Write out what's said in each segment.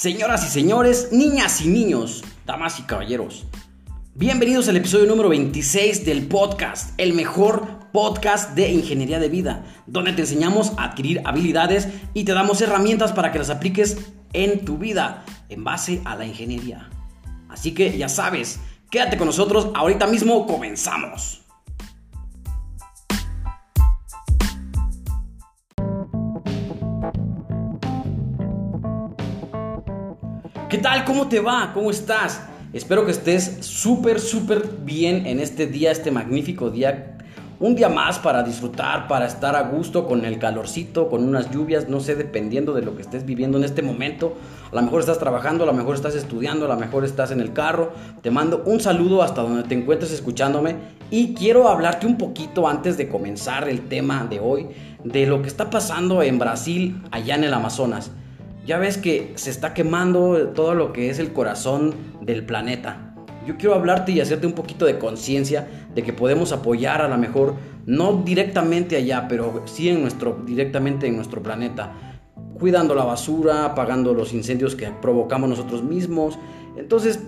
Señoras y señores, niñas y niños, damas y caballeros, bienvenidos al episodio número 26 del podcast, el mejor podcast de ingeniería de vida, donde te enseñamos a adquirir habilidades y te damos herramientas para que las apliques en tu vida en base a la ingeniería. Así que ya sabes, quédate con nosotros, ahorita mismo comenzamos. Tal? ¿Cómo te va? ¿Cómo estás? Espero que estés súper, súper bien en este día, este magnífico día. Un día más para disfrutar, para estar a gusto con el calorcito, con unas lluvias, no sé, dependiendo de lo que estés viviendo en este momento. A lo mejor estás trabajando, a lo mejor estás estudiando, a lo mejor estás en el carro. Te mando un saludo hasta donde te encuentres escuchándome y quiero hablarte un poquito antes de comenzar el tema de hoy de lo que está pasando en Brasil, allá en el Amazonas ya ves que se está quemando todo lo que es el corazón del planeta. Yo quiero hablarte y hacerte un poquito de conciencia de que podemos apoyar a lo mejor, no directamente allá, pero sí en nuestro, directamente en nuestro planeta. Cuidando la basura, apagando los incendios que provocamos nosotros mismos. Entonces,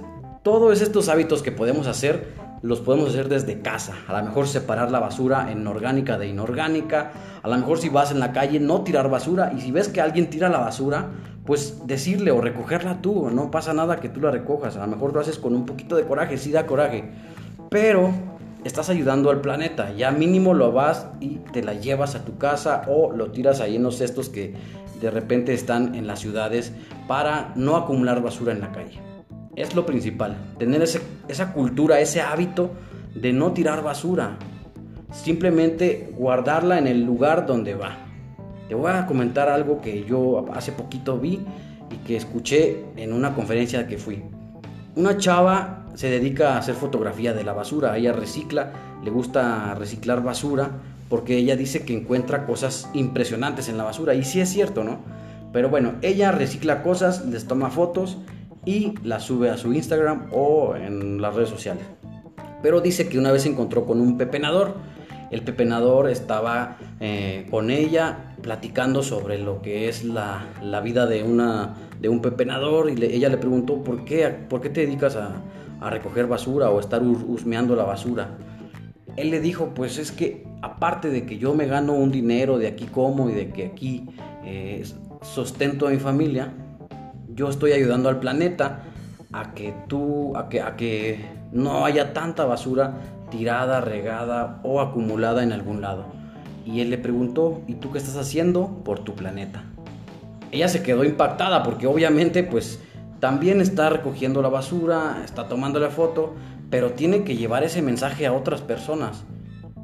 todos estos hábitos que podemos hacer los podemos hacer desde casa. A lo mejor separar la basura en orgánica de inorgánica. A lo mejor si vas en la calle no tirar basura. Y si ves que alguien tira la basura, pues decirle o recogerla tú. No pasa nada que tú la recojas. A lo mejor lo haces con un poquito de coraje. Sí da coraje. Pero estás ayudando al planeta. Ya mínimo lo vas y te la llevas a tu casa o lo tiras ahí en los cestos que de repente están en las ciudades para no acumular basura en la calle es lo principal. Tener esa cultura, ese hábito de no tirar basura. Simplemente guardarla en el lugar donde va. Te voy a comentar algo que yo hace poquito vi y que escuché en una conferencia que fui. Una chava se dedica a hacer fotografía de la basura. Ella recicla, le gusta reciclar basura porque ella dice que encuentra cosas impresionantes en la basura. Y sí es cierto, ¿no? Pero bueno, ella recicla cosas, les toma fotos y la sube a su Instagram o en las redes sociales. Pero dice que una vez se encontró con un pepenador. El pepenador estaba eh, con ella platicando sobre lo que es la, vida de, una, de un pepenador y ella le preguntó ¿por qué, por qué te dedicas a, recoger basura o estar husmeando la basura. Él le dijo, pues es que aparte de que yo me gano un dinero, de aquí como y de que aquí eh, sostento a mi familia, yo estoy ayudando al planeta a que tú, a que, a que no haya tanta basura tirada, regada o acumulada en algún lado. Y él le preguntó, ¿y tú qué estás haciendo por tu planeta? Ella se quedó impactada porque obviamente pues también está recogiendo la basura, está tomando la foto, pero tiene que llevar ese mensaje a otras personas.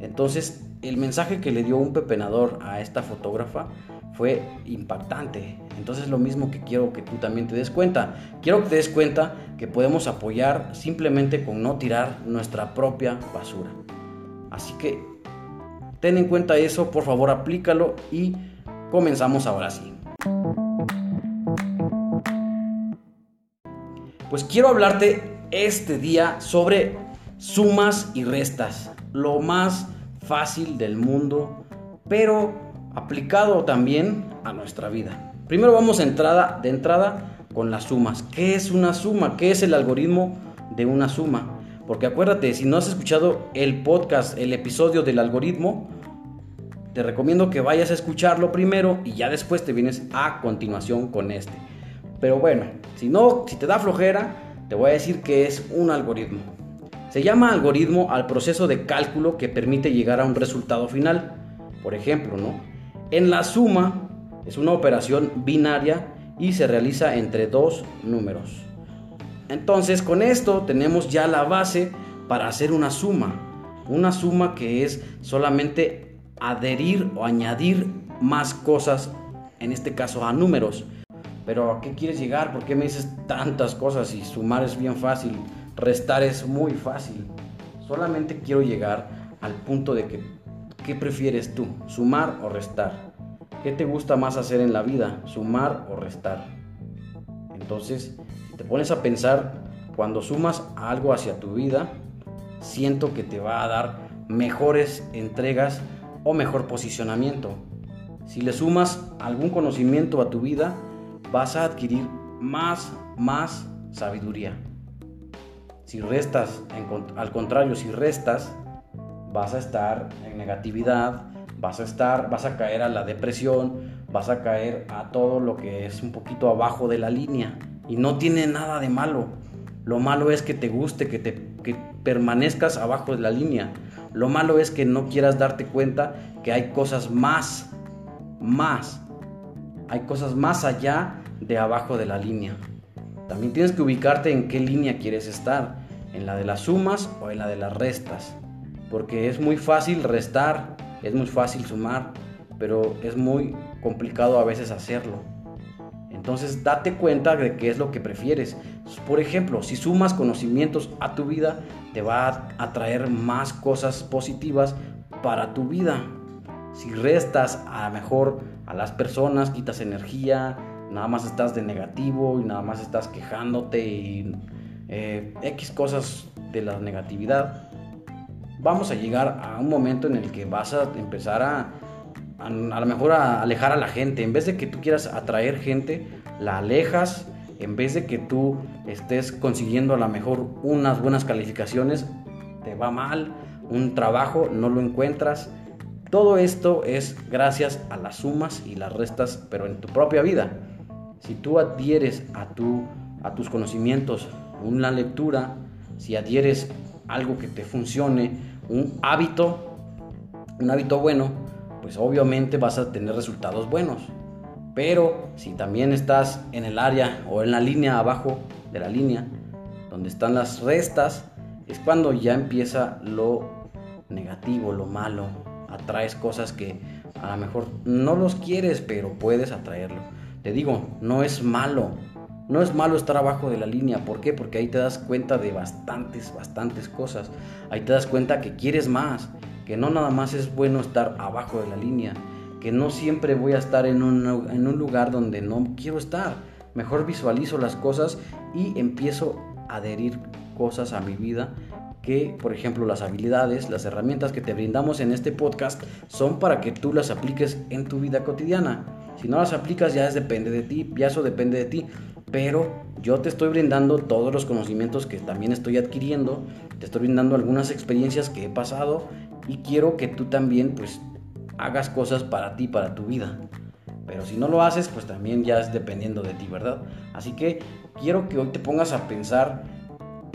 Entonces el mensaje que le dio un pepenador a esta fotógrafa fue impactante. Entonces lo mismo que quiero que tú también te des cuenta. Quiero que te des cuenta que podemos apoyar simplemente con no tirar nuestra propia basura. Así que ten en cuenta eso, por favor aplícalo y comenzamos ahora sí. Pues quiero hablarte este día sobre sumas y restas. Lo más fácil del mundo, pero aplicado también a nuestra vida. Primero vamos a entrada, de entrada con las sumas. ¿Qué es una suma? ¿Qué es el algoritmo de una suma? Porque acuérdate, si no has escuchado el podcast, el episodio del algoritmo, te recomiendo que vayas a escucharlo primero y ya después te vienes a continuación con este. Pero bueno, si no, si te da flojera, te voy a decir que es un algoritmo. Se llama algoritmo al proceso de cálculo que permite llegar a un resultado final. Por ejemplo, ¿no? En la suma es una operación binaria y se realiza entre dos números. Entonces con esto tenemos ya la base para hacer una suma. Una suma que es solamente adherir o añadir más cosas, en este caso a números. Pero ¿a qué quieres llegar? ¿Por qué me dices tantas cosas? Y sumar es bien fácil, restar es muy fácil. Solamente quiero llegar al punto de que ¿Qué prefieres tú, sumar o restar? ¿Qué te gusta más hacer en la vida, sumar o restar? Entonces, te pones a pensar, cuando sumas algo hacia tu vida, siento que te va a dar mejores entregas o mejor posicionamiento. Si le sumas algún conocimiento a tu vida, vas a adquirir más, más sabiduría. Si restas, al contrario, si restas, vas a estar en negatividad, vas a estar, vas a caer a la depresión, vas a caer a todo lo que es un poquito abajo de la línea. Y no tiene nada de malo. Lo malo es que te guste, que, te, que permanezcas abajo de la línea. Lo malo es que no quieras darte cuenta que hay cosas más, más. Hay cosas más allá de abajo de la línea. También tienes que ubicarte en qué línea quieres estar, en la de las sumas o en la de las restas. Porque es muy fácil restar, es muy fácil sumar, pero es muy complicado a veces hacerlo. Entonces date cuenta de qué es lo que prefieres. Por ejemplo, si sumas conocimientos a tu vida, te va a traer más cosas positivas para tu vida. Si restas a mejor a las personas, quitas energía, nada más estás de negativo y nada más estás quejándote y eh, X cosas de la negatividad, vamos a llegar a un momento en el que vas a empezar a, a, lo mejor alejar a la gente. En vez de que tú quieras atraer gente, la alejas. En vez de que tú estés consiguiendo a lo mejor unas buenas calificaciones, te va mal, un trabajo no lo encuentras. Todo esto es gracias a las sumas y las restas, pero en tu propia vida. Si tú adhieres a, tu, a tus conocimientos una lectura, si adhieres algo que te funcione, un hábito, un hábito bueno, pues obviamente vas a tener resultados buenos. Pero si también estás en el área o en la línea abajo de la línea, donde están las restas, es cuando ya empieza lo negativo, lo malo. Atraes cosas que a lo mejor no los quieres, pero puedes atraerlo. Te digo, no es malo. No es malo estar abajo de la línea. ¿Por qué? Porque ahí te das cuenta de bastantes, bastantes cosas. Ahí te das cuenta que quieres más. Que no nada más es bueno estar abajo de la línea. Que no siempre voy a estar en un, lugar donde no quiero estar. Mejor visualizo las cosas y empiezo a adherir cosas a mi vida que, por ejemplo, las habilidades, las herramientas que te brindamos en este podcast son para que tú las apliques en tu vida cotidiana. Si no las aplicas ya es depende de ti, ya eso depende de ti. Pero yo te estoy brindando todos los conocimientos que también estoy adquiriendo, te estoy brindando algunas experiencias que he pasado y quiero que tú también pues hagas cosas para ti, para tu vida. Pero si no lo haces, pues también ya es dependiendo de ti, ¿verdad? Así que quiero que hoy te pongas a pensar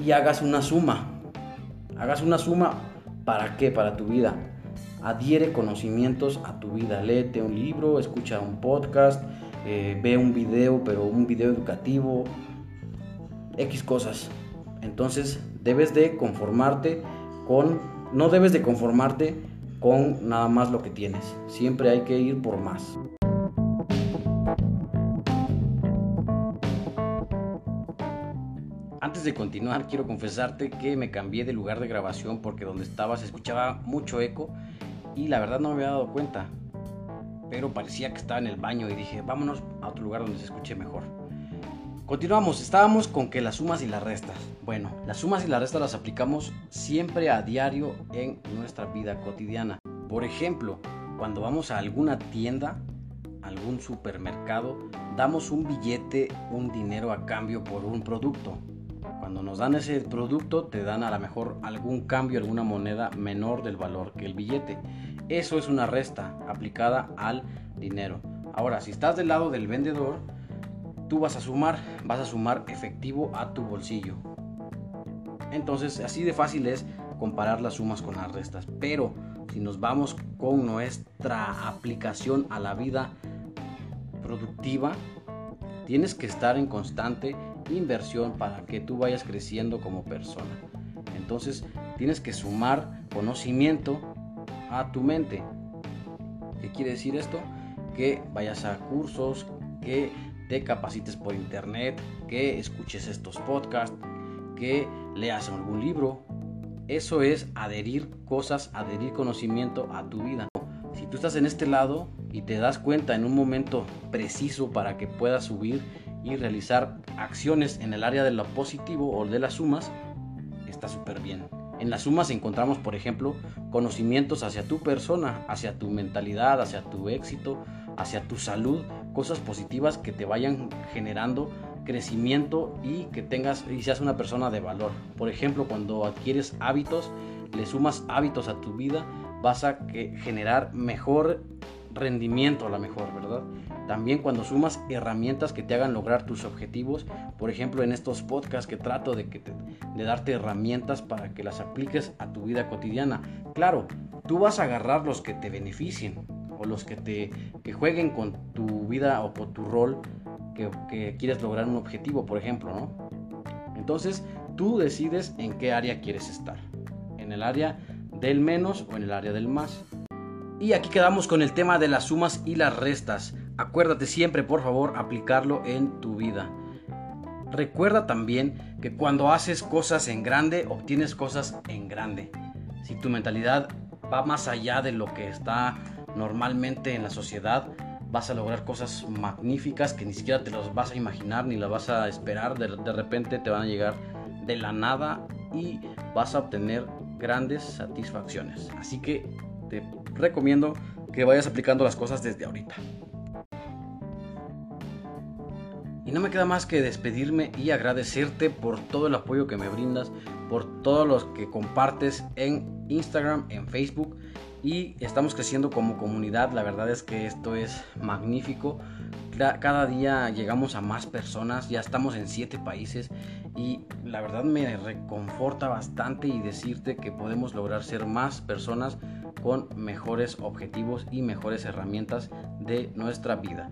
y hagas una suma. Hagas una suma para qué? Para tu vida. Adhiere conocimientos a tu vida. Léete un libro, escucha un podcast, eh, ve un video, pero un video educativo, X cosas. Entonces debes de conformarte con, no debes de conformarte con nada más lo que tienes. Siempre hay que ir por más. Antes de continuar, quiero confesarte que me cambié de lugar de grabación porque donde estaba se escuchaba mucho eco y la verdad no me había dado cuenta pero parecía que estaba en el baño y dije, vámonos a otro lugar donde se escuche mejor. Continuamos, estábamos con que las sumas y las restas. Bueno, las sumas y las restas las aplicamos siempre a diario en nuestra vida cotidiana. Por ejemplo, cuando vamos a alguna tienda, algún supermercado, damos un billete, un dinero a cambio por un producto. Cuando nos dan ese producto, te dan a lo mejor algún cambio, alguna moneda menor del valor que el billete. Eso es una resta aplicada al dinero. Ahora, si estás del lado del vendedor, tú vas a sumar, vas a sumar efectivo a tu bolsillo. Entonces, así de fácil es comparar las sumas con las restas. Pero si nos vamos con nuestra aplicación a la vida productiva, tienes que estar en constante inversión para que tú vayas creciendo como persona. Entonces, tienes que sumar conocimiento a tu mente. ¿Qué quiere decir esto? Que vayas a cursos, que te capacites por internet, que escuches estos podcasts, que leas algún libro. Eso es adherir cosas, adherir conocimiento a tu vida. Si tú estás en este lado y te das cuenta en un momento preciso para que puedas subir y realizar acciones en el área de lo positivo o de las sumas, está súper bien. En las sumas encontramos, por ejemplo, conocimientos hacia tu persona, hacia tu mentalidad, hacia tu éxito, hacia tu salud, cosas positivas que te vayan generando crecimiento y que tengas y seas una persona de valor. Por ejemplo, cuando adquieres hábitos, le sumas hábitos a tu vida, vas a generar mejor rendimiento a la mejor, ¿verdad? También cuando sumas herramientas que te hagan lograr tus objetivos, por ejemplo en estos podcasts que trato de, que de darte herramientas para que las apliques a tu vida cotidiana. Claro, tú vas a agarrar los que te beneficien o los que te que jueguen con tu vida o con tu rol que, que quieres lograr un objetivo, por ejemplo, ¿no? Entonces tú decides en qué área quieres estar, en el área del menos o en el área del más. Y aquí quedamos con el tema de las sumas y las restas. Acuérdate siempre, por favor, aplicarlo en tu vida. Recuerda también que cuando haces cosas en grande, obtienes cosas en grande. Si tu mentalidad va más allá de lo que está normalmente en la sociedad, vas a lograr cosas magníficas que ni siquiera te las vas a imaginar ni las vas a esperar. De, de repente te van a llegar de la nada y vas a obtener grandes satisfacciones. Así que te recomiendo que vayas aplicando las cosas desde ahorita. No me queda más que despedirme y agradecerte por todo el apoyo que me brindas, por todos los que compartes en Instagram, en Facebook. Y estamos creciendo como comunidad. La verdad es que esto es magnífico. Cada día llegamos a más personas. Ya estamos en siete países. Y la verdad me reconforta bastante y decirte que podemos lograr ser más personas con mejores objetivos y mejores herramientas de nuestra vida.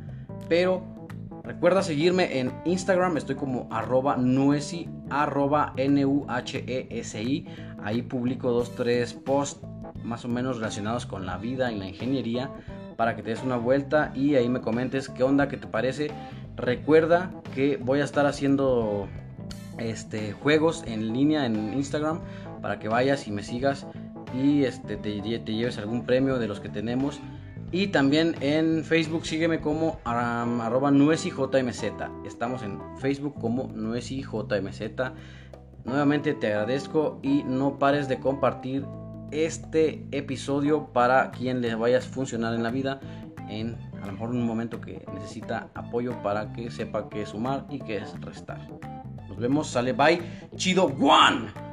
Pero recuerda seguirme en Instagram, estoy como arroba nuesi, arroba N-U-H-E-S-I. Ahí publico dos, tres posts más o menos relacionados con la vida y la ingeniería para que te des una vuelta y ahí me comentes qué onda, qué te parece. Recuerda que voy a estar haciendo este, juegos en línea en Instagram para que vayas y me sigas y este, te, lleves algún premio de los que tenemos. Y también en Facebook sígueme como um, arroba nuesijmz. Estamos en Facebook como nuesijmz. Nuevamente te agradezco y no pares de compartir este episodio para quien le vaya a funcionar en la vida en a lo mejor un momento que necesita apoyo para que sepa qué es sumar y qué es restar. Nos vemos, sale bye. Chido One.